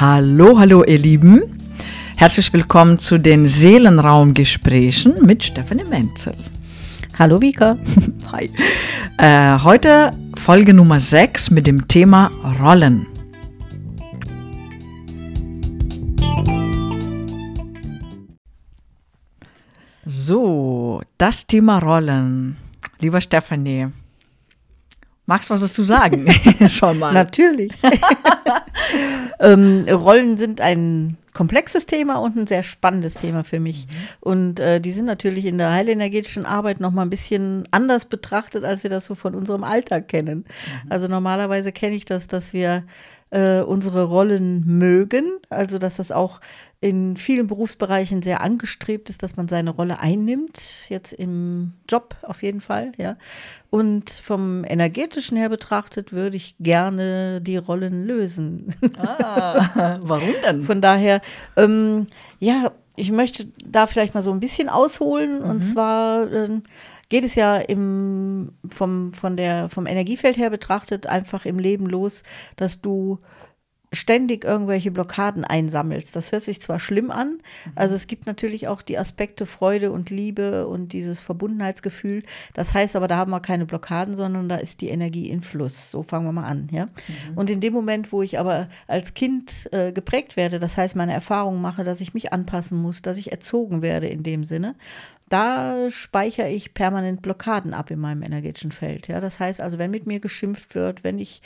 Hallo, hallo ihr Lieben. Herzlich willkommen zu den Seelenraumgesprächen mit Stefanie Menzel. Hallo Vika. Hi. Äh, heute Folge Nummer 6 mit dem Thema Rollen. So, das Thema Rollen. Lieber Stefanie, magst du was dazu sagen? Schon mal. Natürlich. ähm, Rollen sind ein komplexes Thema und ein sehr spannendes Thema für mich. Mhm. Und äh, die sind natürlich in der heilenergetischen Arbeit noch mal ein bisschen anders betrachtet, als wir das so von unserem Alltag kennen. Mhm. Also normalerweise kenne ich das, dass wir äh, unsere Rollen mögen, also dass das auch in vielen Berufsbereichen sehr angestrebt ist, dass man seine Rolle einnimmt, jetzt im Job auf jeden Fall, ja. Und vom energetischen her betrachtet würde ich gerne die Rollen lösen. Ah, warum denn? Von daher, ähm, ja, ich möchte da vielleicht mal so ein bisschen ausholen. Mhm. Und zwar äh, geht es ja im, vom, von der, vom Energiefeld her betrachtet einfach im Leben los, dass du ständig irgendwelche Blockaden einsammelst. Das hört sich zwar schlimm an, mhm. also es gibt natürlich auch die Aspekte Freude und Liebe und dieses Verbundenheitsgefühl. Das heißt aber, da haben wir keine Blockaden, sondern da ist die Energie in Fluss. So fangen wir mal an, ja. Mhm. Und in dem Moment, wo ich aber als Kind äh, geprägt werde, das heißt, meine Erfahrungen mache, dass ich mich anpassen muss, dass ich erzogen werde in dem Sinne, da speichere ich permanent Blockaden ab in meinem energetischen Feld. Ja, das heißt also, wenn mit mir geschimpft wird, wenn ich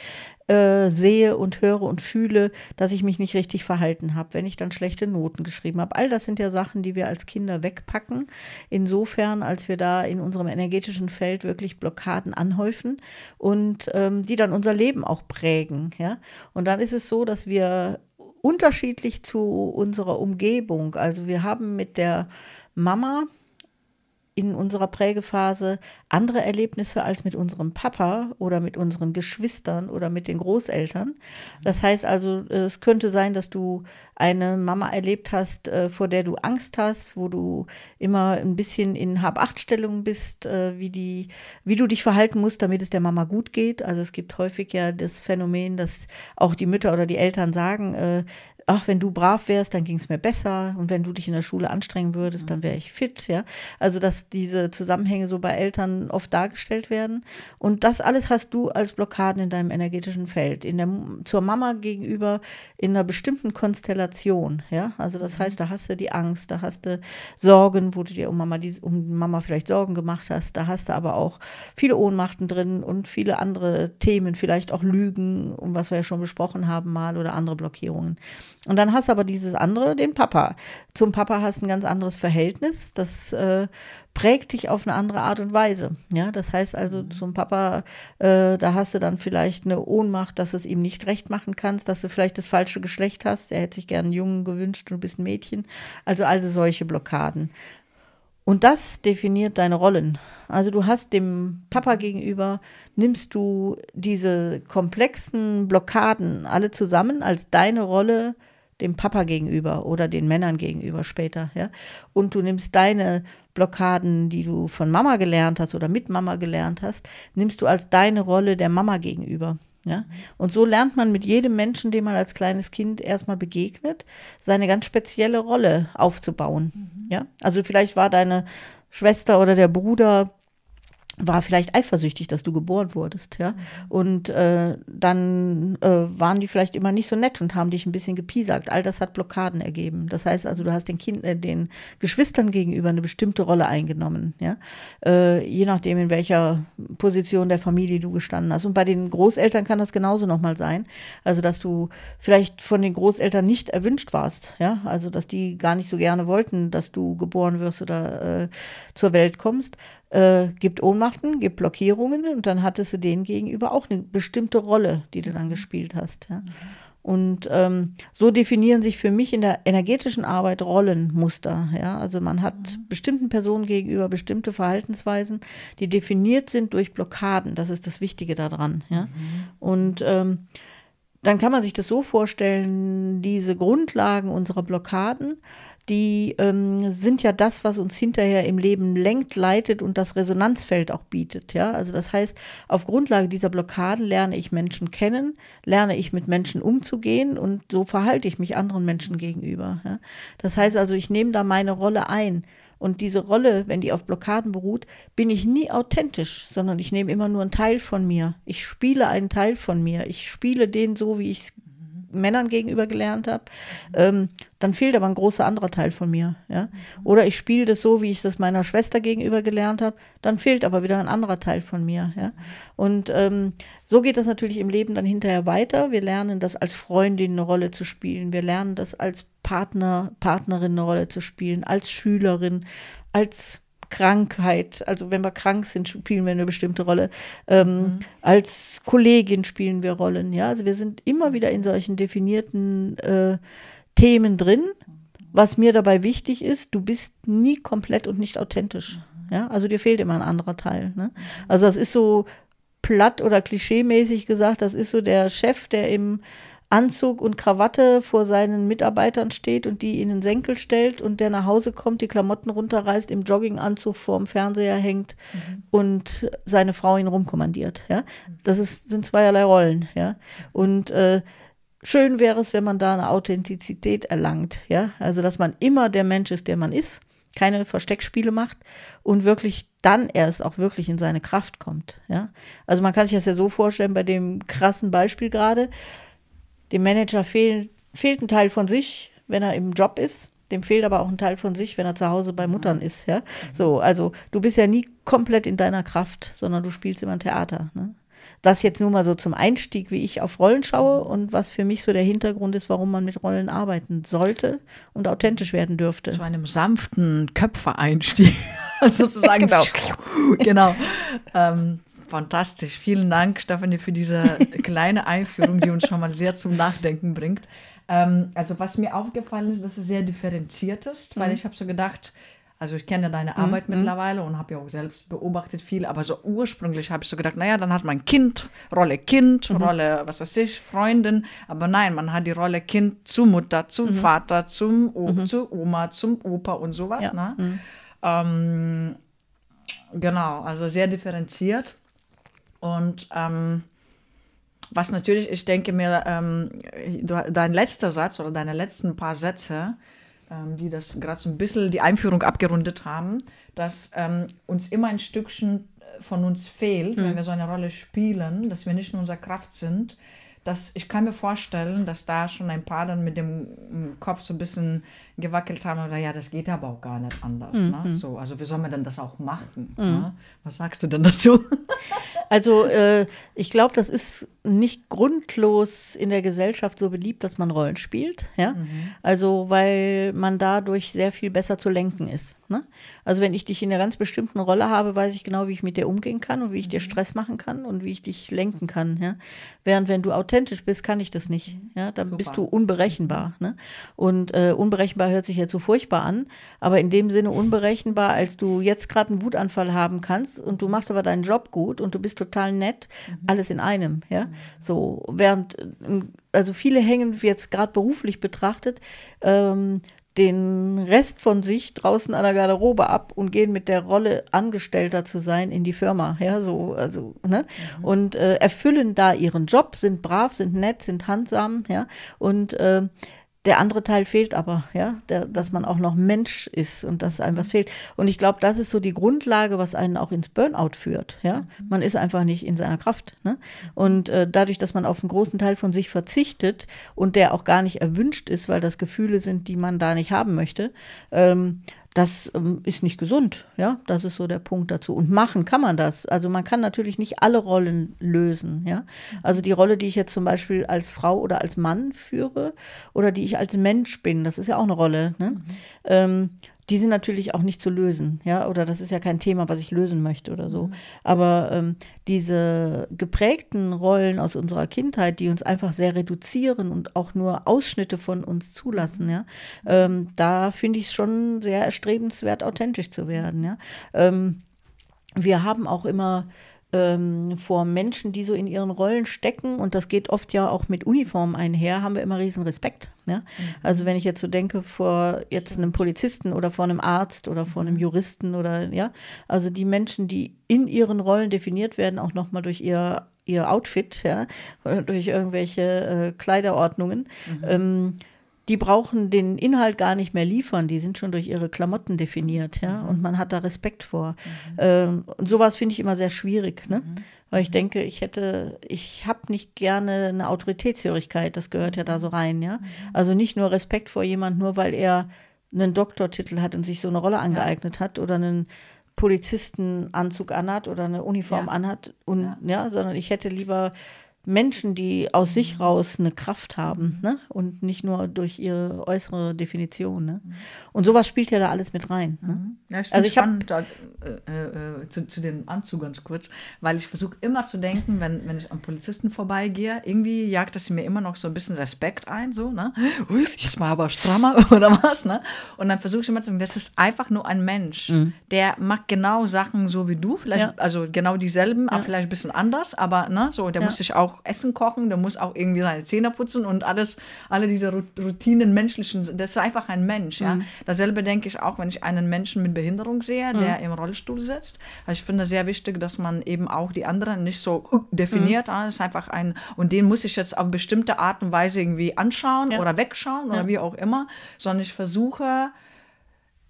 äh, sehe und höre und fühle, dass ich mich nicht richtig verhalten habe, wenn ich dann schlechte Noten geschrieben habe, all das sind ja Sachen, die wir als Kinder wegpacken. Insofern, als wir da in unserem energetischen Feld wirklich Blockaden anhäufen und ähm, die dann unser Leben auch prägen. Ja, und dann ist es so, dass wir unterschiedlich zu unserer Umgebung, also wir haben mit der Mama in unserer Prägephase andere Erlebnisse als mit unserem Papa oder mit unseren Geschwistern oder mit den Großeltern. Das heißt also, es könnte sein, dass du eine Mama erlebt hast, äh, vor der du Angst hast, wo du immer ein bisschen in Hab-Acht-Stellung bist, äh, wie, die, wie du dich verhalten musst, damit es der Mama gut geht. Also es gibt häufig ja das Phänomen, dass auch die Mütter oder die Eltern sagen, äh, ach, wenn du brav wärst, dann ging es mir besser und wenn du dich in der Schule anstrengen würdest, dann wäre ich fit, ja. Also, dass diese Zusammenhänge so bei Eltern oft dargestellt werden. Und das alles hast du als Blockaden in deinem energetischen Feld. In der, zur Mama gegenüber in einer bestimmten Konstellation, ja. Also, das heißt, da hast du die Angst, da hast du Sorgen, wo du dir um Mama, um Mama vielleicht Sorgen gemacht hast. Da hast du aber auch viele Ohnmachten drin und viele andere Themen, vielleicht auch Lügen, um was wir ja schon besprochen haben mal oder andere Blockierungen. Und dann hast du aber dieses andere, den Papa. Zum Papa hast du ein ganz anderes Verhältnis. Das äh, prägt dich auf eine andere Art und Weise. Ja, das heißt also mhm. zum Papa, äh, da hast du dann vielleicht eine Ohnmacht, dass du es ihm nicht recht machen kannst, dass du vielleicht das falsche Geschlecht hast. Er hätte sich gerne einen Jungen gewünscht und du bist ein Mädchen. Also also solche Blockaden. Und das definiert deine Rollen. Also du hast dem Papa gegenüber, nimmst du diese komplexen Blockaden alle zusammen als deine Rolle dem Papa gegenüber oder den Männern gegenüber später, ja. Und du nimmst deine Blockaden, die du von Mama gelernt hast oder mit Mama gelernt hast, nimmst du als deine Rolle der Mama gegenüber. Ja? Und so lernt man mit jedem Menschen, dem man als kleines Kind erstmal begegnet, seine ganz spezielle Rolle aufzubauen. Mhm. Ja? Also vielleicht war deine Schwester oder der Bruder war vielleicht eifersüchtig, dass du geboren wurdest, ja. Und äh, dann äh, waren die vielleicht immer nicht so nett und haben dich ein bisschen gepiesackt. All das hat Blockaden ergeben. Das heißt also, du hast den Kind, äh, den Geschwistern gegenüber eine bestimmte Rolle eingenommen, ja. Äh, je nachdem, in welcher Position der Familie du gestanden hast. Und bei den Großeltern kann das genauso nochmal sein. Also, dass du vielleicht von den Großeltern nicht erwünscht warst, ja. Also, dass die gar nicht so gerne wollten, dass du geboren wirst oder äh, zur Welt kommst äh, gibt Ohnmachten, gibt Blockierungen und dann hattest du denen gegenüber auch eine bestimmte Rolle, die du dann mhm. gespielt hast. Ja. Mhm. Und ähm, so definieren sich für mich in der energetischen Arbeit Rollenmuster. Ja? Also man hat mhm. bestimmten Personen gegenüber bestimmte Verhaltensweisen, die definiert sind durch Blockaden. Das ist das Wichtige daran. Ja? Mhm. Und ähm, dann kann man sich das so vorstellen, diese Grundlagen unserer Blockaden, die ähm, sind ja das, was uns hinterher im Leben lenkt, leitet und das Resonanzfeld auch bietet. Ja, also das heißt, auf Grundlage dieser Blockaden lerne ich Menschen kennen, lerne ich mit Menschen umzugehen und so verhalte ich mich anderen Menschen gegenüber. Ja? Das heißt also, ich nehme da meine Rolle ein. Und diese Rolle, wenn die auf Blockaden beruht, bin ich nie authentisch, sondern ich nehme immer nur einen Teil von mir. Ich spiele einen Teil von mir. Ich spiele den so, wie ich es Männern gegenüber gelernt habe, ähm, dann fehlt aber ein großer anderer Teil von mir. Ja? Oder ich spiele das so, wie ich das meiner Schwester gegenüber gelernt habe, dann fehlt aber wieder ein anderer Teil von mir. Ja? Und ähm, so geht das natürlich im Leben dann hinterher weiter. Wir lernen das als Freundin eine Rolle zu spielen. Wir lernen das als Partner, Partnerin eine Rolle zu spielen, als Schülerin, als Krankheit, also wenn wir krank sind, spielen wir eine bestimmte Rolle. Ähm, mhm. Als Kollegin spielen wir Rollen, ja. Also wir sind immer wieder in solchen definierten äh, Themen drin. Was mir dabei wichtig ist, du bist nie komplett und nicht authentisch. Ja, also dir fehlt immer ein anderer Teil. Ne? Also das ist so platt oder klischeemäßig gesagt, das ist so der Chef, der im Anzug und Krawatte vor seinen Mitarbeitern steht und die in den Senkel stellt und der nach Hause kommt, die Klamotten runterreißt, im Jogginganzug vorm Fernseher hängt mhm. und seine Frau ihn rumkommandiert. Ja? Das ist, sind zweierlei Rollen. Ja? Und äh, schön wäre es, wenn man da eine Authentizität erlangt. Ja? Also, dass man immer der Mensch ist, der man ist, keine Versteckspiele macht und wirklich dann erst auch wirklich in seine Kraft kommt. Ja? Also man kann sich das ja so vorstellen bei dem krassen Beispiel gerade. Dem Manager fehl, fehlt ein Teil von sich, wenn er im Job ist. Dem fehlt aber auch ein Teil von sich, wenn er zu Hause bei Muttern ist. Ja? So, also du bist ja nie komplett in deiner Kraft, sondern du spielst immer ein Theater. Ne? Das jetzt nur mal so zum Einstieg, wie ich auf Rollen schaue und was für mich so der Hintergrund ist, warum man mit Rollen arbeiten sollte und authentisch werden dürfte. Zu einem sanften Köpfereinstieg, sozusagen. genau. genau. Ähm, Fantastisch. Vielen Dank, Stefanie, für diese kleine Einführung, die uns schon mal sehr zum Nachdenken bringt. Ähm, also was mir aufgefallen ist, dass es sehr differenziert ist, weil mhm. ich habe so gedacht, also ich kenne deine Arbeit mhm. mittlerweile und habe ja auch selbst beobachtet viel, aber so ursprünglich habe ich so gedacht, naja, dann hat man Kind, Rolle Kind, mhm. Rolle, was weiß ich, Freundin, aber nein, man hat die Rolle Kind zu Mutter, zum mhm. Vater, zum o mhm. zu Oma, zum Opa und sowas. Ja. Ne? Mhm. Ähm, genau, also sehr differenziert. Und ähm, was natürlich, ich denke mir, ähm, dein letzter Satz oder deine letzten paar Sätze, ähm, die das gerade so ein bisschen die Einführung abgerundet haben, dass ähm, uns immer ein Stückchen von uns fehlt, mhm. wenn wir so eine Rolle spielen, dass wir nicht in unserer Kraft sind, dass ich kann mir vorstellen, dass da schon ein paar dann mit dem Kopf so ein bisschen gewackelt haben oder ja, das geht aber auch gar nicht anders. Mhm. Ne? So, also wie soll man denn das auch machen? Mhm. Ne? Was sagst du denn dazu? Also äh, ich glaube, das ist nicht grundlos in der Gesellschaft so beliebt, dass man Rollen spielt. Ja? Mhm. Also weil man dadurch sehr viel besser zu lenken ist. Ne? Also wenn ich dich in einer ganz bestimmten Rolle habe, weiß ich genau, wie ich mit dir umgehen kann und wie ich dir mhm. Stress machen kann und wie ich dich lenken kann. Ja? Während wenn du authentisch bist, kann ich das nicht. Mhm. Ja? Dann Super. bist du unberechenbar. Ne? Und äh, unberechenbar hört sich jetzt so furchtbar an, aber in dem Sinne unberechenbar, als du jetzt gerade einen Wutanfall haben kannst und du machst aber deinen Job gut und du bist total nett, mhm. alles in einem, ja. Mhm. So, während, also viele hängen jetzt gerade beruflich betrachtet, ähm, den Rest von sich draußen an der Garderobe ab und gehen mit der Rolle Angestellter zu sein in die Firma, ja, so, also, ne, mhm. und äh, erfüllen da ihren Job, sind brav, sind nett, sind handsam, ja, und äh, der andere Teil fehlt aber, ja, der, dass man auch noch Mensch ist und dass einem was fehlt. Und ich glaube, das ist so die Grundlage, was einen auch ins Burnout führt. Ja, mhm. man ist einfach nicht in seiner Kraft. Ne? Und äh, dadurch, dass man auf einen großen Teil von sich verzichtet und der auch gar nicht erwünscht ist, weil das Gefühle sind, die man da nicht haben möchte, ähm, das ähm, ist nicht gesund, ja, das ist so der Punkt dazu. Und machen kann man das. Also man kann natürlich nicht alle Rollen lösen, ja. Also die Rolle, die ich jetzt zum Beispiel als Frau oder als Mann führe oder die ich als Mensch bin, das ist ja auch eine Rolle, ne? Mhm. Ähm, die sind natürlich auch nicht zu lösen, ja, oder das ist ja kein Thema, was ich lösen möchte oder so. Mhm. Aber ähm, diese geprägten Rollen aus unserer Kindheit, die uns einfach sehr reduzieren und auch nur Ausschnitte von uns zulassen, ja, ähm, da finde ich es schon sehr erstrebenswert, authentisch zu werden, ja. Ähm, wir haben auch immer ähm, vor Menschen, die so in ihren Rollen stecken, und das geht oft ja auch mit Uniformen einher, haben wir immer riesen Respekt. Ja? Mhm. Also wenn ich jetzt so denke, vor jetzt einem Polizisten oder vor einem Arzt oder vor einem mhm. Juristen oder ja, also die Menschen, die in ihren Rollen definiert werden, auch nochmal durch ihr, ihr Outfit, ja, oder durch irgendwelche äh, Kleiderordnungen. Mhm. Ähm, die brauchen den Inhalt gar nicht mehr liefern, die sind schon durch ihre Klamotten definiert, ja, mhm. und man hat da Respekt vor. Mhm. Ähm, und sowas finde ich immer sehr schwierig, ne? Mhm. Weil ich denke, ich hätte, ich habe nicht gerne eine Autoritätshörigkeit, das gehört ja da so rein, ja. Mhm. Also nicht nur Respekt vor jemand, nur weil er einen Doktortitel hat und sich so eine Rolle angeeignet ja. hat oder einen Polizistenanzug anhat oder eine Uniform ja. anhat und ja. ja, sondern ich hätte lieber Menschen, die aus sich raus eine Kraft haben ne? und nicht nur durch ihre äußere Definition. Ne? Und sowas spielt ja da alles mit rein. Ne? Mhm. Ja, ich also ich spannend da, äh, äh, zu, zu dem Anzug ganz kurz, weil ich versuche immer zu denken, wenn, wenn ich am Polizisten vorbeigehe, irgendwie jagt das mir immer noch so ein bisschen Respekt ein, so, ne? Ui, jetzt mal aber strammer oder was, ne? Und dann versuche ich immer zu denken, das ist einfach nur ein Mensch, mhm. der macht genau Sachen so wie du, vielleicht, ja. also genau dieselben, ja. aber vielleicht ein bisschen anders, aber ne, so, der muss sich auch auch Essen kochen, der muss auch irgendwie seine Zähne putzen und alles, alle diese Routinen menschlichen, das ist einfach ein Mensch. Ja? Mhm. Dasselbe denke ich auch, wenn ich einen Menschen mit Behinderung sehe, der mhm. im Rollstuhl sitzt. Also ich finde sehr wichtig, dass man eben auch die anderen nicht so uh, definiert. Mhm. Das ist einfach ein, und den muss ich jetzt auf bestimmte Art und Weise irgendwie anschauen ja. oder wegschauen oder ja. wie auch immer, sondern ich versuche,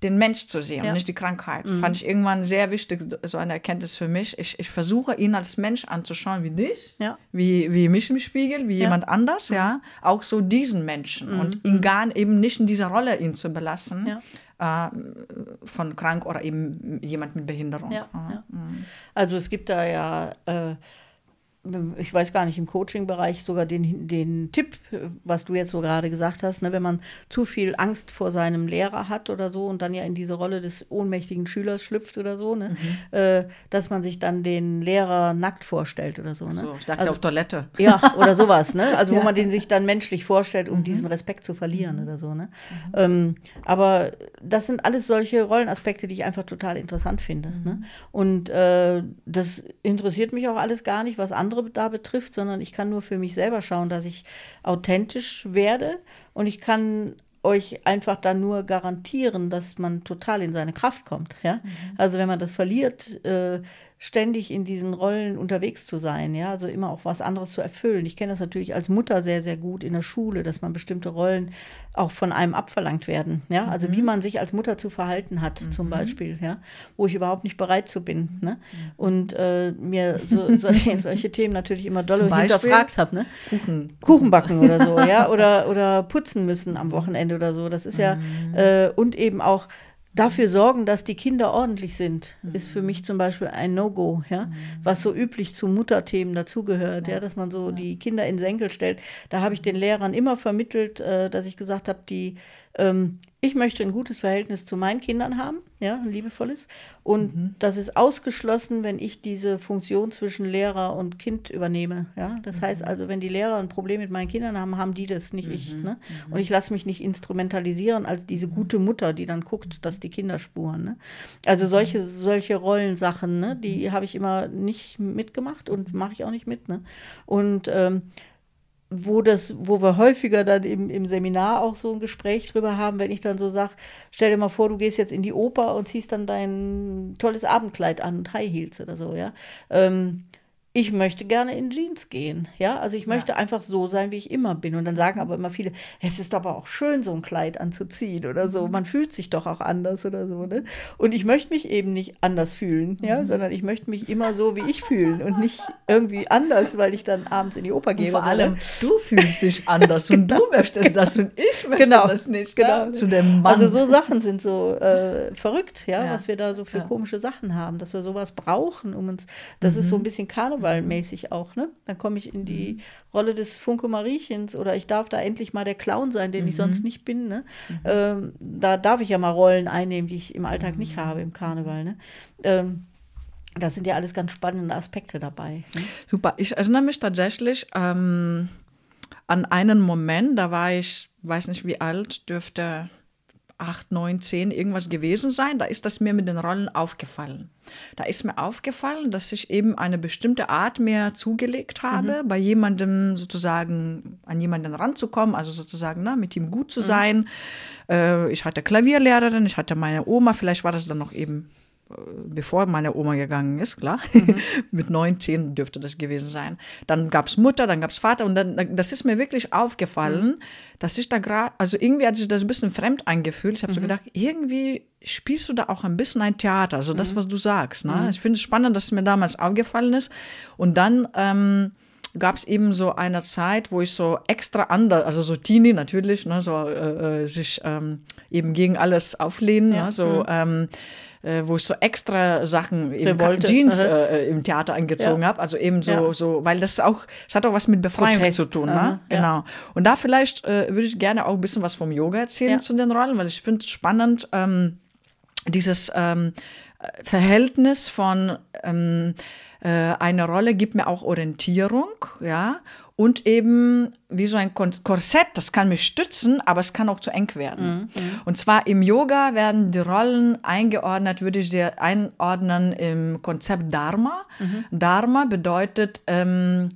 den Mensch zu sehen ja. und nicht die Krankheit. Mhm. Fand ich irgendwann sehr wichtig, so eine Erkenntnis für mich. Ich, ich versuche, ihn als Mensch anzuschauen, wie dich, ja. wie, wie mich im Spiegel, wie ja. jemand anders, mhm. ja. Auch so diesen Menschen mhm. und ihn gar eben nicht in dieser Rolle ihn zu belassen. Äh, von krank oder eben jemand mit Behinderung. Mhm. Also es gibt da ja äh, ich weiß gar nicht, im Coaching-Bereich sogar den, den Tipp, was du jetzt so gerade gesagt hast, ne, wenn man zu viel Angst vor seinem Lehrer hat oder so und dann ja in diese Rolle des ohnmächtigen Schülers schlüpft oder so, ne, mhm. äh, dass man sich dann den Lehrer nackt vorstellt oder so. Ne? So, ich dachte also, auf Toilette. Ja, oder sowas, ne? Also ja. wo man den sich dann menschlich vorstellt, um mhm. diesen Respekt zu verlieren mhm. oder so. Ne? Mhm. Ähm, aber das sind alles solche Rollenaspekte, die ich einfach total interessant finde. Ne? Mhm. Und äh, das interessiert mich auch alles gar nicht, was andere andere da betrifft, sondern ich kann nur für mich selber schauen, dass ich authentisch werde und ich kann euch einfach dann nur garantieren, dass man total in seine Kraft kommt. Ja? Mhm. Also wenn man das verliert, äh, ständig in diesen Rollen unterwegs zu sein, ja, also immer auch was anderes zu erfüllen. Ich kenne das natürlich als Mutter sehr, sehr gut in der Schule, dass man bestimmte Rollen auch von einem abverlangt werden, ja, also mhm. wie man sich als Mutter zu verhalten hat, mhm. zum Beispiel, ja, wo ich überhaupt nicht bereit zu bin, ne? Mhm. und äh, mir so, solche, solche, Themen natürlich immer doll hinterfragt habe, ne? Kuchen. Kuchen backen oder so, ja, oder, oder putzen müssen am Wochenende oder so, das ist ja, mhm. äh, und eben auch Dafür sorgen, dass die Kinder ordentlich sind, mhm. ist für mich zum Beispiel ein No-Go, ja, mhm. was so üblich zu Mutterthemen dazugehört, ja. ja. dass man so ja. die Kinder in Senkel stellt. Da habe ich den Lehrern immer vermittelt, äh, dass ich gesagt habe, die ähm, ich möchte ein gutes Verhältnis zu meinen Kindern haben, ja, ein liebevolles. Und mhm. das ist ausgeschlossen, wenn ich diese Funktion zwischen Lehrer und Kind übernehme. Ja, das mhm. heißt also, wenn die Lehrer ein Problem mit meinen Kindern haben, haben die das, nicht mhm. ich. Ne? Mhm. Und ich lasse mich nicht instrumentalisieren als diese mhm. gute Mutter, die dann guckt, dass die Kinder spuren. Ne? Also solche, solche Rollensachen, ne, die habe ich immer nicht mitgemacht und mache ich auch nicht mit. Ne? Und ähm, wo das, wo wir häufiger dann im, im Seminar auch so ein Gespräch drüber haben, wenn ich dann so sage, stell dir mal vor, du gehst jetzt in die Oper und ziehst dann dein tolles Abendkleid an und High Heels oder so, ja. Ähm, ich möchte gerne in Jeans gehen. Ja, also ich möchte ja. einfach so sein, wie ich immer bin. Und dann sagen aber immer viele, es ist aber auch schön, so ein Kleid anzuziehen oder so. Mhm. Man fühlt sich doch auch anders oder so. Ne? Und ich möchte mich eben nicht anders fühlen, ja, mhm. sondern ich möchte mich immer so, wie ich fühlen und nicht irgendwie anders, weil ich dann abends in die Oper gehe. Und vor allem, ne? du fühlst dich anders und genau. du möchtest genau. das und ich möchte genau. das nicht. Genau. Zu dem Mann. Also so Sachen sind so äh, verrückt, ja, ja, was wir da so für komische Sachen haben, dass wir sowas brauchen, um uns, das mhm. ist so ein bisschen Karneval Karnevalmäßig auch, ne? Dann komme ich in die mhm. Rolle des Funke Mariechens oder ich darf da endlich mal der Clown sein, den mhm. ich sonst nicht bin, ne? Mhm. Ähm, da darf ich ja mal Rollen einnehmen, die ich im Alltag nicht habe im Karneval, ne? Ähm, das sind ja alles ganz spannende Aspekte dabei. Ne? Super. Ich erinnere mich tatsächlich ähm, an einen Moment, da war ich, weiß nicht wie alt, dürfte acht, neun, zehn irgendwas gewesen sein. Da ist das mir mit den Rollen aufgefallen. Da ist mir aufgefallen, dass ich eben eine bestimmte Art mehr zugelegt habe, mhm. bei jemandem sozusagen an jemanden ranzukommen, also sozusagen ne, mit ihm gut zu mhm. sein. Äh, ich hatte Klavierlehrerin, ich hatte meine Oma, vielleicht war das dann noch eben bevor meine Oma gegangen ist, klar. Mhm. Mit neun, zehn dürfte das gewesen sein. Dann gab es Mutter, dann gab es Vater und dann, das ist mir wirklich aufgefallen, mhm. dass ich da gerade, also irgendwie hat sich das ein bisschen fremd angefühlt. Ich habe mhm. so gedacht, irgendwie spielst du da auch ein bisschen ein Theater, also das, mhm. was du sagst. Ne? Mhm. Ich finde es spannend, dass es mir damals aufgefallen ist. Und dann ähm, gab es eben so eine Zeit, wo ich so extra anders, also so Teenie natürlich, ne, so äh, äh sich ähm, eben gegen alles auflehnen, ja. ne, so mhm. ähm, äh, wo ich so extra Sachen, eben Jeans äh, im Theater angezogen ja. habe. Also eben so, ja. so, weil das auch, es hat auch was mit Befreiung Protest. zu tun. Ne? Genau. Und da vielleicht äh, würde ich gerne auch ein bisschen was vom Yoga erzählen zu den Rollen, weil ich finde es spannend, ähm, dieses ähm, Verhältnis von ähm, äh, eine Rolle gibt mir auch Orientierung, ja, und eben wie so ein Korsett, das kann mich stützen, aber es kann auch zu eng werden. Mhm. mhm. Und zwar im Yoga werden die Rollen eingeordnet, würde ich sie einordnen im Konzept Dharma. Mhm. Dharma bedeutet ähm,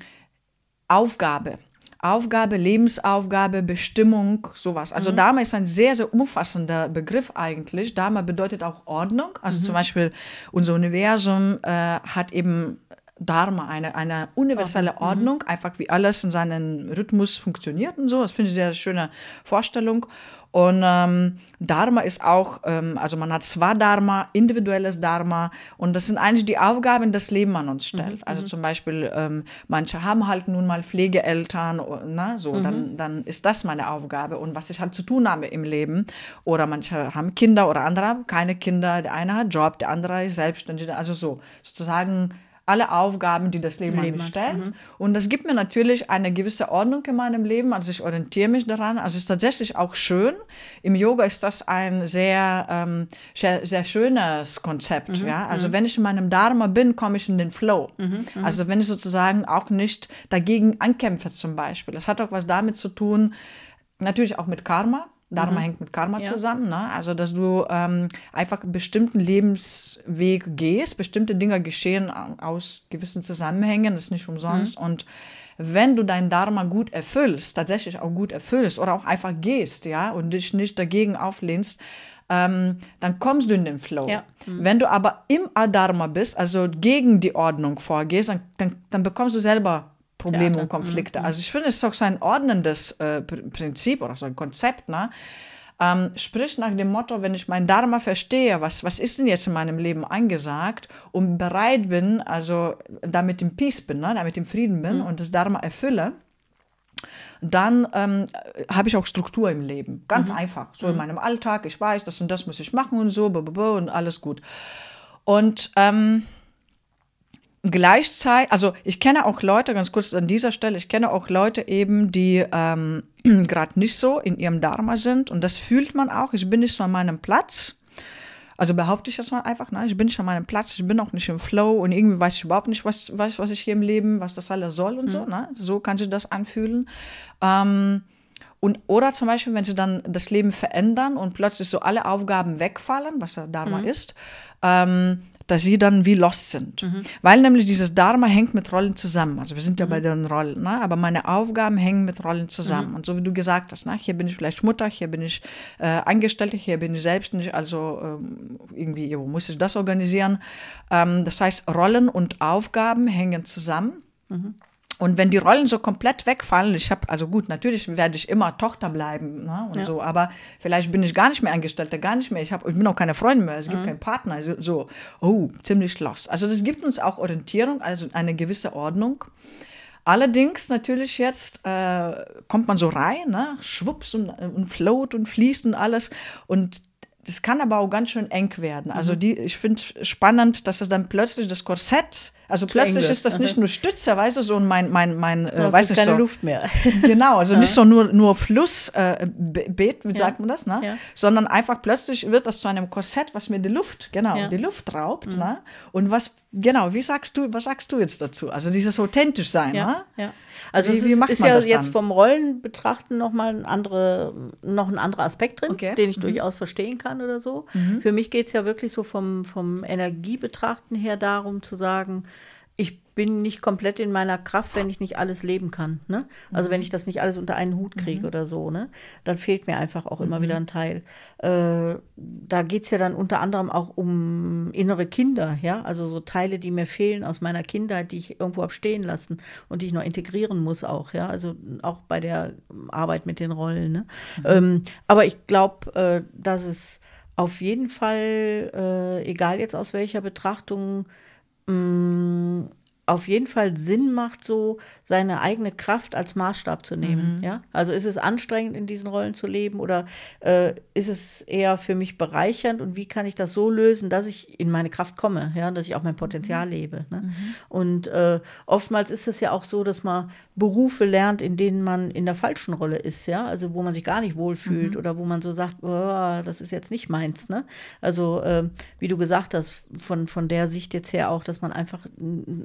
Aufgabe. Aufgabe, Lebensaufgabe, Bestimmung, sowas. Also mhm. Dharma ist ein sehr, sehr umfassender Begriff eigentlich. Dharma bedeutet auch Ordnung. Also mhm. zum Beispiel unser Universum äh, hat eben Dharma, eine, eine universelle mhm. Ordnung, einfach wie alles in seinem Rhythmus funktioniert und so. Das finde ich eine sehr schöne Vorstellung. Und ähm, Dharma ist auch, ähm, also man hat zwar Dharma, individuelles Dharma und das sind eigentlich die Aufgaben, das Leben an uns stellt. Mhm. Also mhm. zum Beispiel, ähm, manche haben halt nun mal Pflegeeltern, ne, so, mhm. dann, dann ist das meine Aufgabe und was ich halt zu tun habe im Leben. Oder manche haben Kinder oder andere haben keine Kinder. Der eine hat Job, der andere ist selbstständig. Also so, sozusagen alle Aufgaben, die das Leben, Leben. an mich stellt. Mhm. Und das gibt mir natürlich eine gewisse Ordnung in meinem Leben. Also ich orientiere mich daran. Also es ist tatsächlich auch schön. Im Yoga ist das ein sehr, ähm, sehr, sehr, schönes Konzept. Mhm. Ja? Also mhm. wenn ich in meinem Dharma bin, komme ich in den Flow. Mhm. Mhm. Also wenn ich sozusagen auch nicht dagegen ankämpfe zum Beispiel. Das hat auch was damit zu tun, natürlich auch mit Karma. Dharma mhm. hängt mit Karma ja. zusammen. Ne? Also, dass du ähm, einfach einen bestimmten Lebensweg gehst, bestimmte Dinge geschehen aus gewissen Zusammenhängen, das ist nicht umsonst. Mhm. Und wenn du dein Dharma gut erfüllst, tatsächlich auch gut erfüllst oder auch einfach gehst, ja, und dich nicht dagegen auflehnst, ähm, dann kommst du in den Flow. Ja. Mhm. Wenn du aber im Adharma bist, also gegen die Ordnung vorgehst, dann, dann, dann bekommst du selber Probleme ja, und Konflikte. Mhm. Also ich finde, es ist auch so ein ordnendes äh, Prinzip oder so ein Konzept, ne? Ähm, sprich nach dem Motto, wenn ich mein Dharma verstehe, was, was ist denn jetzt in meinem Leben angesagt und bereit bin, also damit im Peace bin, ne, damit im Frieden bin mhm. und das Dharma erfülle, dann ähm, habe ich auch Struktur im Leben. Ganz mhm. einfach. So mhm. in meinem Alltag, ich weiß, das und das muss ich machen und so, und alles gut. Und ähm, gleichzeitig, also ich kenne auch Leute, ganz kurz an dieser Stelle, ich kenne auch Leute eben, die ähm, gerade nicht so in ihrem Dharma sind und das fühlt man auch. Ich bin nicht so an meinem Platz. Also behaupte ich das mal einfach, ne? ich bin nicht an meinem Platz, ich bin auch nicht im Flow und irgendwie weiß ich überhaupt nicht, was, was, was ich hier im Leben, was das alles soll und mhm. so. Ne? So kann sich das anfühlen. Ähm, und, oder zum Beispiel, wenn sie dann das Leben verändern und plötzlich so alle Aufgaben wegfallen, was ja Dharma mhm. ist, ähm, dass sie dann wie lost sind. Mhm. Weil nämlich dieses Dharma hängt mit Rollen zusammen. Also wir sind ja mhm. bei den Rollen, ne? aber meine Aufgaben hängen mit Rollen zusammen. Mhm. Und so wie du gesagt hast, ne? hier bin ich vielleicht Mutter, hier bin ich äh, Angestellte, hier bin ich selbstständig, also ähm, irgendwie muss ich das organisieren. Ähm, das heißt, Rollen und Aufgaben hängen zusammen. Und wenn die Rollen so komplett wegfallen, ich habe, also gut, natürlich werde ich immer Tochter bleiben ne, und ja. so, aber vielleicht bin ich gar nicht mehr Angestellte, gar nicht mehr. Ich, hab, ich bin auch keine Freundin mehr, es gibt mhm. keinen Partner. Also so, oh, ziemlich lost. Also das gibt uns auch Orientierung, also eine gewisse Ordnung. Allerdings natürlich jetzt äh, kommt man so rein, ne, schwupps und, und float und fließt und alles. Und das kann aber auch ganz schön eng werden. Also mhm. die, ich finde spannend, dass es dann plötzlich das Korsett Also plötzlich ist das nicht nur Stütze, weißt du, so und mein, mein, mein, äh, ja, weiß nicht keine so. Luft mehr. genau, also ja. nicht so nur, nur Flussbeet, äh, wie sagt man das, ne? Ja. Sondern einfach plötzlich wird das zu einem Korsett, was mir die Luft, genau, die Luft raubt, mhm. ne? Und was, genau, wie sagst du, was sagst du jetzt dazu? Also dieses authentisch sein, ne? Ja. Also wie, macht ist man ja jetzt vom Rollen betrachten nochmal ein andere, noch ein anderer Aspekt drin, okay. den ich mhm. durchaus verstehen kann oder so. Mhm. Für mich geht es ja wirklich so vom, vom Energiebetrachten her darum zu sagen, ich bin nicht komplett in meiner Kraft, wenn ich nicht alles leben kann. Ne? Also mhm. wenn ich das nicht alles unter einen Hut kriege mhm. oder so, ne? dann fehlt mir einfach auch immer mhm. wieder ein Teil. Äh, da geht es ja dann unter anderem auch um innere Kinder, ja, also so Teile, die mir fehlen aus meiner Kindheit, die ich irgendwo habe stehen lassen und die ich noch integrieren muss auch, ja, also auch bei der Arbeit mit den Rollen. Ne? Mhm. Ähm, aber ich glaube, äh, dass es auf jeden Fall, äh, egal jetzt aus welcher Betrachtung, Mm, auf jeden Fall Sinn macht, so seine eigene Kraft als Maßstab zu nehmen. Mhm. Ja? Also ist es anstrengend, in diesen Rollen zu leben oder äh, ist es eher für mich bereichernd und wie kann ich das so lösen, dass ich in meine Kraft komme, ja, dass ich auch mein Potenzial mhm. lebe. Ne? Mhm. Und äh, oftmals ist es ja auch so, dass man Berufe lernt, in denen man in der falschen Rolle ist, ja, also wo man sich gar nicht wohlfühlt mhm. oder wo man so sagt, oh, das ist jetzt nicht meins. Ne? Also äh, wie du gesagt hast, von, von der Sicht jetzt her auch, dass man einfach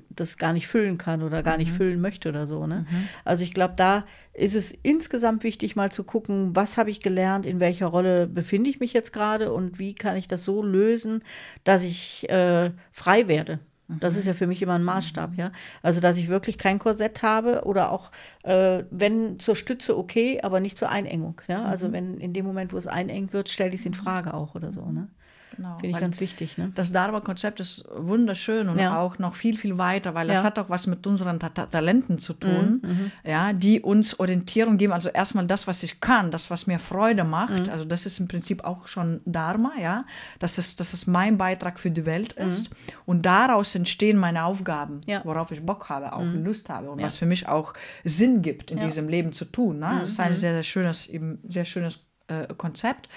das gar nicht füllen kann oder gar mhm. nicht füllen möchte oder so. Ne? Mhm. Also ich glaube, da ist es insgesamt wichtig, mal zu gucken, was habe ich gelernt, in welcher Rolle befinde ich mich jetzt gerade und wie kann ich das so lösen, dass ich äh, frei werde. Das ist ja für mich immer ein Maßstab, ja. Also, dass ich wirklich kein Korsett habe oder auch, äh, wenn zur Stütze okay, aber nicht zur Einengung. Ja? Also, mhm. wenn in dem Moment, wo es einengt wird, stelle ich es in Frage auch oder so. Ne? Genau, Finde ich ganz wichtig. Ne? Das Dharma-Konzept ist wunderschön und ja. auch noch viel, viel weiter, weil ja. das hat auch was mit unseren Ta Talenten zu tun, mhm, mhm. ja, die uns Orientierung geben. Also erstmal das, was ich kann, das, was mir Freude macht. Mhm. Also das ist im Prinzip auch schon Dharma, ja, dass es, dass es mein Beitrag für die Welt mhm. ist. Und daraus entstehen meine Aufgaben, ja. worauf ich Bock habe, auch mhm. Lust habe und was für mich auch Sinn gibt, in diesem Leben zu tun. Ne? Das ist ein sehr, sehr schönes, eben sehr schönes äh, Konzept.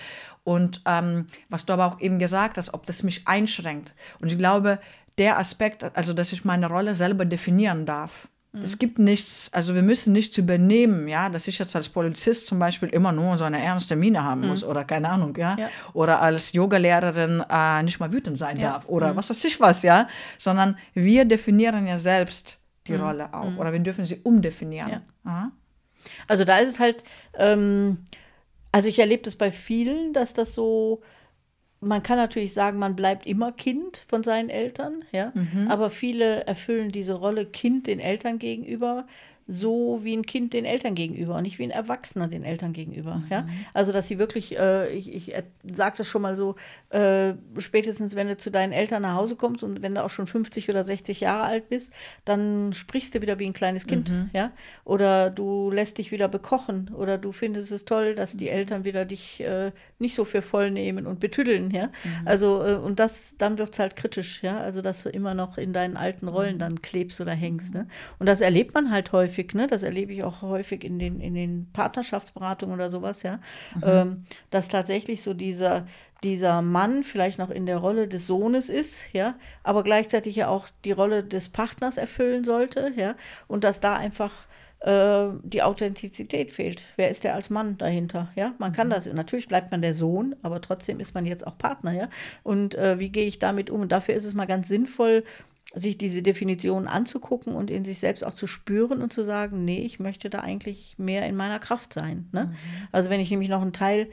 Und ähm, was du aber auch eben gesagt hast, ob das mich einschränkt. Und ich glaube, der Aspekt, also dass ich meine Rolle selber definieren darf. Mhm. Es gibt nichts, also wir müssen nichts übernehmen, ja, dass ich jetzt als Polizist zum Beispiel immer nur so eine ernste Miene haben mhm. muss oder keine Ahnung, ja, ja. oder als Yogalehrerin äh, nicht mal wütend sein ja. darf oder mhm. was weiß ich was, ja, sondern wir definieren ja selbst die mhm. Rolle auch mhm. oder wir dürfen sie umdefinieren. Ja. Also da ist es halt, ähm, also ich erlebe das bei vielen, dass das so, man kann natürlich sagen, man bleibt immer Kind von seinen Eltern, ja, mhm. aber viele erfüllen diese Rolle Kind den Eltern gegenüber so wie ein Kind den Eltern gegenüber und nicht wie ein Erwachsener den Eltern gegenüber. Mhm. Ja? Also, dass sie wirklich, äh, ich, ich sage das schon mal so, äh, spätestens wenn du zu deinen Eltern nach Hause kommst und wenn du auch schon 50 oder 60 Jahre alt bist, dann sprichst du wieder wie ein kleines Kind. Mhm. Ja? Oder du lässt dich wieder bekochen oder du findest es toll, dass die Eltern wieder dich äh, nicht so für voll nehmen und betüddeln. Ja? Mhm. Also, äh, und das, dann wird es halt kritisch, ja. Also, dass du immer noch in deinen alten Rollen mhm. dann klebst oder hängst. Ne? Und das erlebt man halt häufig häufig, ne? das erlebe ich auch häufig in den, in den Partnerschaftsberatungen oder sowas, ja, mhm. ähm, dass tatsächlich so dieser, dieser Mann vielleicht noch in der Rolle des Sohnes ist, ja, aber gleichzeitig ja auch die Rolle des Partners erfüllen sollte, ja, und dass da einfach äh, die Authentizität fehlt. Wer ist der als Mann dahinter? Ja, man kann mhm. das. Natürlich bleibt man der Sohn, aber trotzdem ist man jetzt auch Partner, ja. Und äh, wie gehe ich damit um? Und dafür ist es mal ganz sinnvoll, sich diese Definition anzugucken und in sich selbst auch zu spüren und zu sagen, nee, ich möchte da eigentlich mehr in meiner Kraft sein. Ne? Mhm. Also wenn ich nämlich noch ein Teil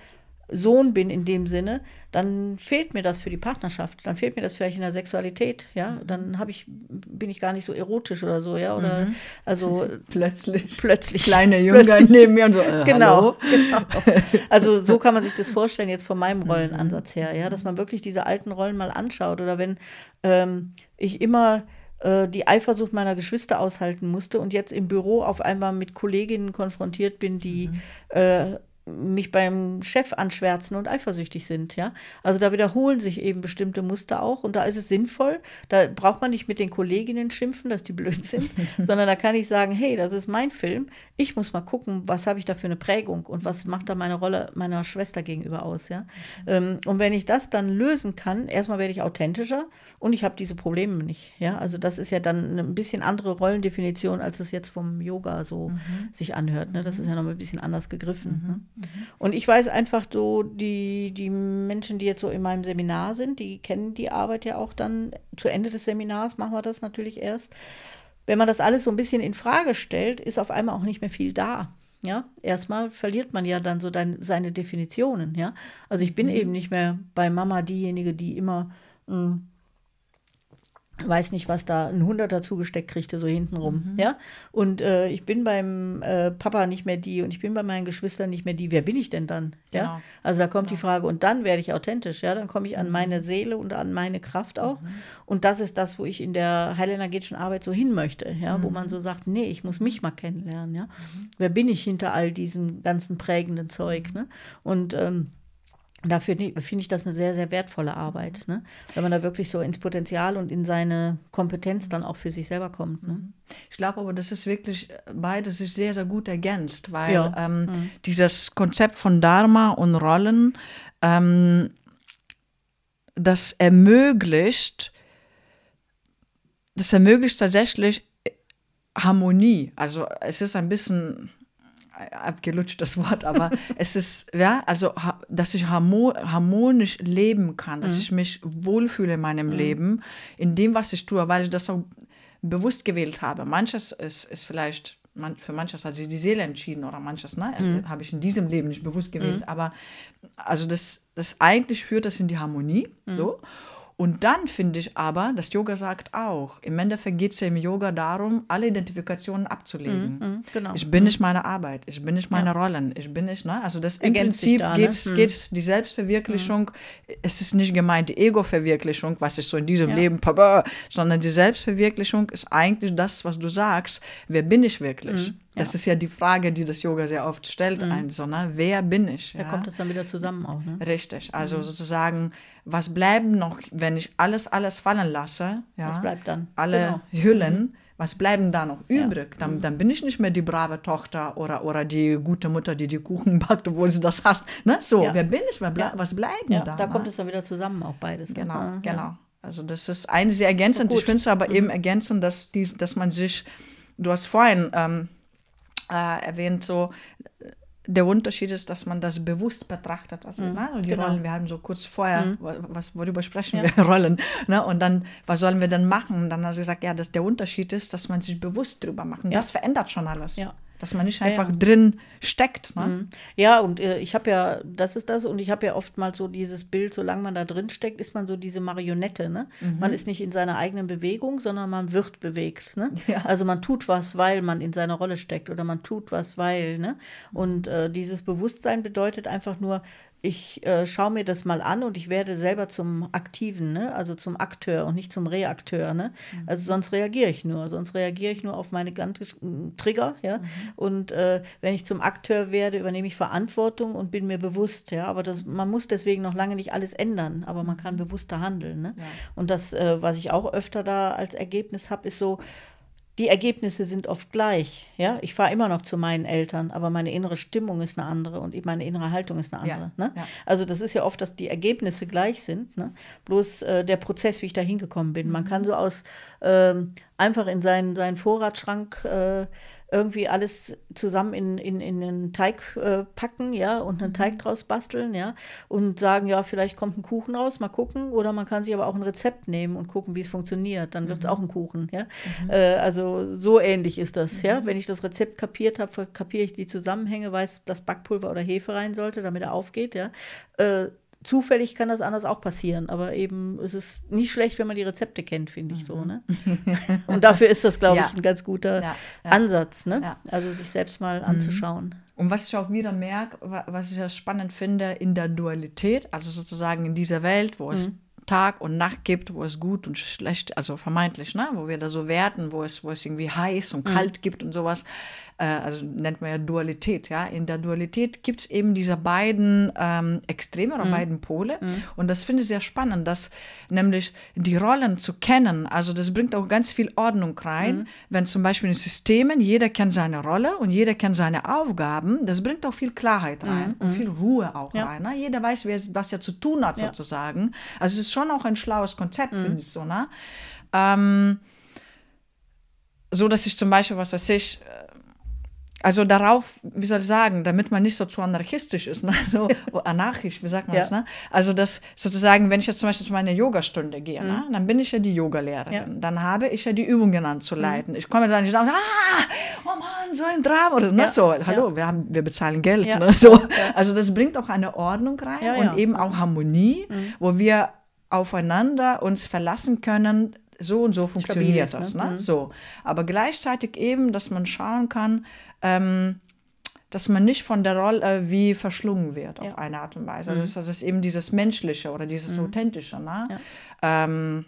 Sohn bin in dem Sinne, dann fehlt mir das für die Partnerschaft. Dann fehlt mir das vielleicht in der Sexualität, ja. Dann habe ich, bin ich gar nicht so erotisch oder so, ja. Oder mhm. also plötzlich. Plötzlich. Kleine Junge neben mir und so. Äh, genau, genau. Also so kann man sich das vorstellen, jetzt von meinem mhm. Rollenansatz her, ja, dass man wirklich diese alten Rollen mal anschaut. Oder wenn ähm, ich immer äh, die Eifersucht meiner Geschwister aushalten musste und jetzt im Büro auf einmal mit Kolleginnen konfrontiert bin, die mhm. äh, mich beim Chef anschwärzen und eifersüchtig sind, ja. Also da wiederholen sich eben bestimmte Muster auch und da ist es sinnvoll, da braucht man nicht mit den Kolleginnen schimpfen, dass die blöd sind, sondern da kann ich sagen, hey, das ist mein Film, ich muss mal gucken, was habe ich da für eine Prägung und was macht da meine Rolle meiner Schwester gegenüber aus, ja. Mhm. und wenn ich das dann lösen kann, erstmal werde ich authentischer und ich habe diese Probleme nicht, ja. Also das ist ja dann ein bisschen andere Rollendefinition, als es jetzt vom Yoga so mhm. sich anhört, ne? Das ist ja noch ein bisschen anders gegriffen. Mhm. Ne? Und ich weiß einfach so, die, die Menschen, die jetzt so in meinem Seminar sind, die kennen die Arbeit ja auch dann. Zu Ende des Seminars machen wir das natürlich erst. Wenn man das alles so ein bisschen in Frage stellt, ist auf einmal auch nicht mehr viel da. Ja, erstmal verliert man ja dann so dein, seine Definitionen. Ja, also ich bin mhm. eben nicht mehr bei Mama diejenige, die immer mh, hm, weiß nicht, was da ein Hunderter zugesteckt kriegte, so hintenrum. Mhm. Ja? Und äh, ich bin beim äh, Papa nicht mehr die und ich bin bei meinen Geschwistern nicht mehr die. Wer bin ich denn dann? Genau. Ja? Also da kommt genau. die Frage, und dann werde ich authentisch, ja, dann komme ich an mhm. meine Seele und an meine Kraft auch. Mhm. Und das ist das, wo ich in der heilenergetischen Arbeit so hin möchte, ja, wo man mhm. so sagt, nee, ich muss mich mal kennenlernen, ja. Mhm. Wer bin ich hinter all diesem ganzen prägenden Zeug? Ne? Und ähm, Dafür finde ich das eine sehr, sehr wertvolle Arbeit, ne? wenn man da wirklich so ins Potenzial und in seine Kompetenz dann auch für sich selber kommt. Ne? Ich glaube aber, das ist wirklich beides ist sehr, sehr gut ergänzt, weil ja. ähm, mhm. dieses Konzept von Dharma und Rollen, ähm, das ermöglicht, das ermöglicht tatsächlich Harmonie. Also es ist ein bisschen abgelutschtes Wort, aber es ist, ja, also, dass ich harmonisch leben kann, dass mhm. ich mich wohlfühle in meinem mhm. Leben, in dem, was ich tue, weil ich das auch bewusst gewählt habe. Manches ist, ist vielleicht, man, für manches hat sich die Seele entschieden oder manches, ne, mhm. habe ich in diesem Leben nicht bewusst gewählt, mhm. aber also das, das eigentlich führt das in die Harmonie, mhm. so. Und dann finde ich aber, das Yoga sagt auch, im Endeffekt geht es ja im Yoga darum, alle Identifikationen abzulegen. Mm, mm, genau. Ich bin mm. nicht meine Arbeit, ich bin nicht meine ja. Rollen, ich bin nicht, ne? Also das im Prinzip da, geht es ne? die Selbstverwirklichung, es ist nicht gemeint die Ego-Verwirklichung, was ist so in diesem ja. Leben, sondern die Selbstverwirklichung ist eigentlich das, was du sagst, wer bin ich wirklich? Das ja. ist ja die Frage, die das Yoga sehr oft stellt, mhm. ein, so, ne? wer bin ich? Da ja? kommt das dann wieder zusammen auch. Ne? Richtig, also mhm. sozusagen, was bleibt noch, wenn ich alles, alles fallen lasse? Ja? Was bleibt dann? Alle genau. Hüllen, mhm. was bleiben da noch übrig? Dann, mhm. dann bin ich nicht mehr die brave Tochter oder, oder die gute Mutter, die die Kuchen backt, obwohl sie das hasst. Ne? So, wer bin ich? Was bleibt ja, da? Da kommt es dann wieder zusammen, auch beides. Genau, ne? genau. Also das ist eine sehr ergänzend. Ich finde es aber mhm. eben ergänzend, dass, die, dass man sich, du hast vorhin... Ähm, äh, erwähnt, so der Unterschied ist, dass man das bewusst betrachtet. Also, mhm, ne? die genau. Rollen, wir haben so kurz vorher, mhm. was, worüber sprechen ja. wir, Rollen. Ne? Und dann, was sollen wir denn machen? Und dann hat sie gesagt, ja, dass der Unterschied ist, dass man sich bewusst drüber macht. Ja. Das verändert schon alles. Ja. Dass man nicht einfach ja, drin steckt. Ne? Mhm. Ja, und äh, ich habe ja, das ist das, und ich habe ja oftmals so dieses Bild, solange man da drin steckt, ist man so diese Marionette. Ne? Mhm. Man ist nicht in seiner eigenen Bewegung, sondern man wird bewegt. Ne? Ja. Also man tut was, weil man in seiner Rolle steckt oder man tut was, weil. Ne? Und äh, dieses Bewusstsein bedeutet einfach nur, ich äh, schaue mir das mal an und ich werde selber zum Aktiven, ne? also zum Akteur und nicht zum Reakteur. Ne? Mhm. Also sonst reagiere ich nur, sonst reagiere ich nur auf meine ganzen Trigger. Ja? Mhm. Und äh, wenn ich zum Akteur werde, übernehme ich Verantwortung und bin mir bewusst. Ja? Aber das, man muss deswegen noch lange nicht alles ändern, aber man kann mhm. bewusster handeln. Ne? Ja. Und das, äh, was ich auch öfter da als Ergebnis habe, ist so, die Ergebnisse sind oft gleich. Ja, ich fahre immer noch zu meinen Eltern, aber meine innere Stimmung ist eine andere und meine innere Haltung ist eine andere. Ja, ne? ja. Also das ist ja oft, dass die Ergebnisse gleich sind. Ne? Bloß äh, der Prozess, wie ich da hingekommen bin. Man kann mhm. so aus ähm, einfach in seinen, seinen Vorratsschrank äh, irgendwie alles zusammen in, in, in einen Teig äh, packen, ja, und einen Teig mhm. draus basteln, ja, und sagen, ja, vielleicht kommt ein Kuchen raus, mal gucken. Oder man kann sich aber auch ein Rezept nehmen und gucken, wie es funktioniert. Dann wird es mhm. auch ein Kuchen, ja. Mhm. Äh, also so ähnlich ist das, mhm. ja. Wenn ich das Rezept kapiert habe, kapiere ich die Zusammenhänge, weiß, dass Backpulver oder Hefe rein sollte, damit er aufgeht, ja. Äh, zufällig kann das anders auch passieren, aber eben es ist nicht schlecht, wenn man die Rezepte kennt, finde ich mhm. so. Ne? Und dafür ist das, glaube ja. ich, ein ganz guter ja, ja. Ansatz, ne? also sich selbst mal mhm. anzuschauen. Und was ich auch wieder merke, was ich ja spannend finde in der Dualität, also sozusagen in dieser Welt, wo es mhm. Tag und Nacht gibt, wo es gut und schlecht, also vermeintlich, ne? wo wir da so werten, wo es, wo es irgendwie heiß und kalt gibt und sowas. Äh, also nennt man ja Dualität. Ja? In der Dualität gibt es eben diese beiden ähm, Extreme oder beiden Pole. Und das finde ich sehr spannend, dass nämlich die Rollen zu kennen, also das bringt auch ganz viel Ordnung rein, wenn zum Beispiel in Systemen jeder kennt seine Rolle und jeder kennt seine Aufgaben, das bringt auch viel Klarheit rein und viel Ruhe auch Ja. rein. Ne? Jeder weiß, wer, was er zu tun hat, Ja. sozusagen. Also es ist schon auch ein schlaues Konzept, finde ich so. Ne? Ähm, so, dass ich zum Beispiel, was weiß ich, äh, also darauf, wie soll ich sagen, damit man nicht so zu anarchistisch ist, ne? so oh, anarchisch, wie sagt man Ja. das, ne? Also das sozusagen, wenn ich jetzt zum Beispiel zu meiner Yogastunde gehe, ne? dann bin ich ja die Yogalehrerin, Mhm. Ja. Mhm. dann habe ich ja die Übungen anzuleiten. Ich komme da nicht und ah, oh Mann, so ein Drama oder ne? Ja. so, hallo, wir, haben, wir bezahlen Geld, ne? so. Also das bringt auch eine Ordnung rein und. Mhm. eben auch Harmonie, wo wir aufeinander uns verlassen können, so und so funktioniert ne? das. Ne? Mhm. So. Aber gleichzeitig eben, dass man schauen kann, ähm, dass man nicht von der Rolle äh, wie verschlungen wird auf Ja. Mhm. eine Art und Weise. Also das, das ist eben dieses Menschliche oder dieses Authentische. Ne? Ähm,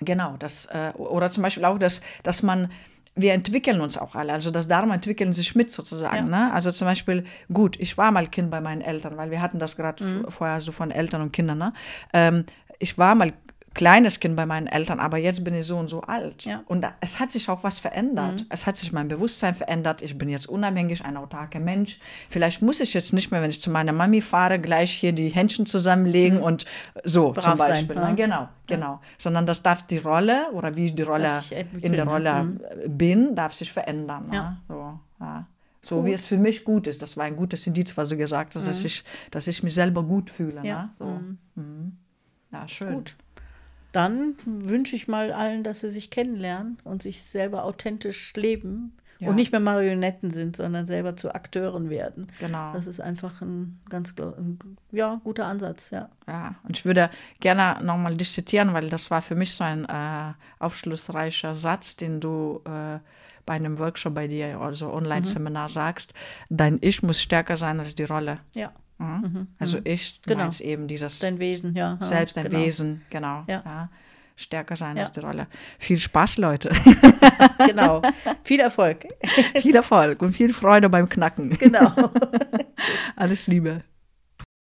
genau, das, äh, oder zum Beispiel auch, dass, dass man wir entwickeln uns auch alle, also das Darum entwickeln sich mit sozusagen. Ne? Also zum Beispiel, gut, ich war mal Kind bei meinen Eltern, weil wir hatten das gerade Mhm. vorher so von Eltern und Kindern. Ne? Ähm, ich war mal kleines Kind bei meinen Eltern, aber jetzt bin ich so und so alt. Ja. Und da, es hat sich auch was verändert. Es hat sich mein Bewusstsein verändert. Ich bin jetzt unabhängig, ein autarker Mensch. Vielleicht muss ich jetzt nicht mehr, wenn ich zu meiner Mami fahre, gleich hier die Händchen zusammenlegen und so Brav zum sein, Beispiel. ja. ne? Genau, genau. Sondern das darf die Rolle oder wie ich die Rolle in der ne? Rolle bin, darf sich verändern. Ne? Ja. So, ja. so wie es für mich gut ist. Das war ein gutes Indiz, was du gesagt hast, dass, ich, dass ich mich selber gut fühle. Ja. Ne? So. Mhm. Ja, schön. Gut. Dann wünsche ich mal allen, dass sie sich kennenlernen und sich selber authentisch leben Ja. und nicht mehr Marionetten sind, sondern selber zu Akteuren werden. Genau. Das ist einfach ein ganz ein, ja, guter Ansatz, ja. Ja, und ich würde gerne nochmal dich zitieren, weil das war für mich so ein äh, aufschlussreicher Satz, den du äh, bei einem Workshop bei dir, also Online-Seminar sagst. Dein Ich muss stärker sein als die Rolle. Ja, Mhm. Also ich, du Genau. eben dieses dein Wesen, ja. ja, Selbst, dein genau. Wesen, genau. Ja. Stärker sein Ja. als die Rolle. Viel Spaß, Leute. Genau. Viel Erfolg. viel Erfolg und viel Freude beim Knacken. Genau. Alles Liebe.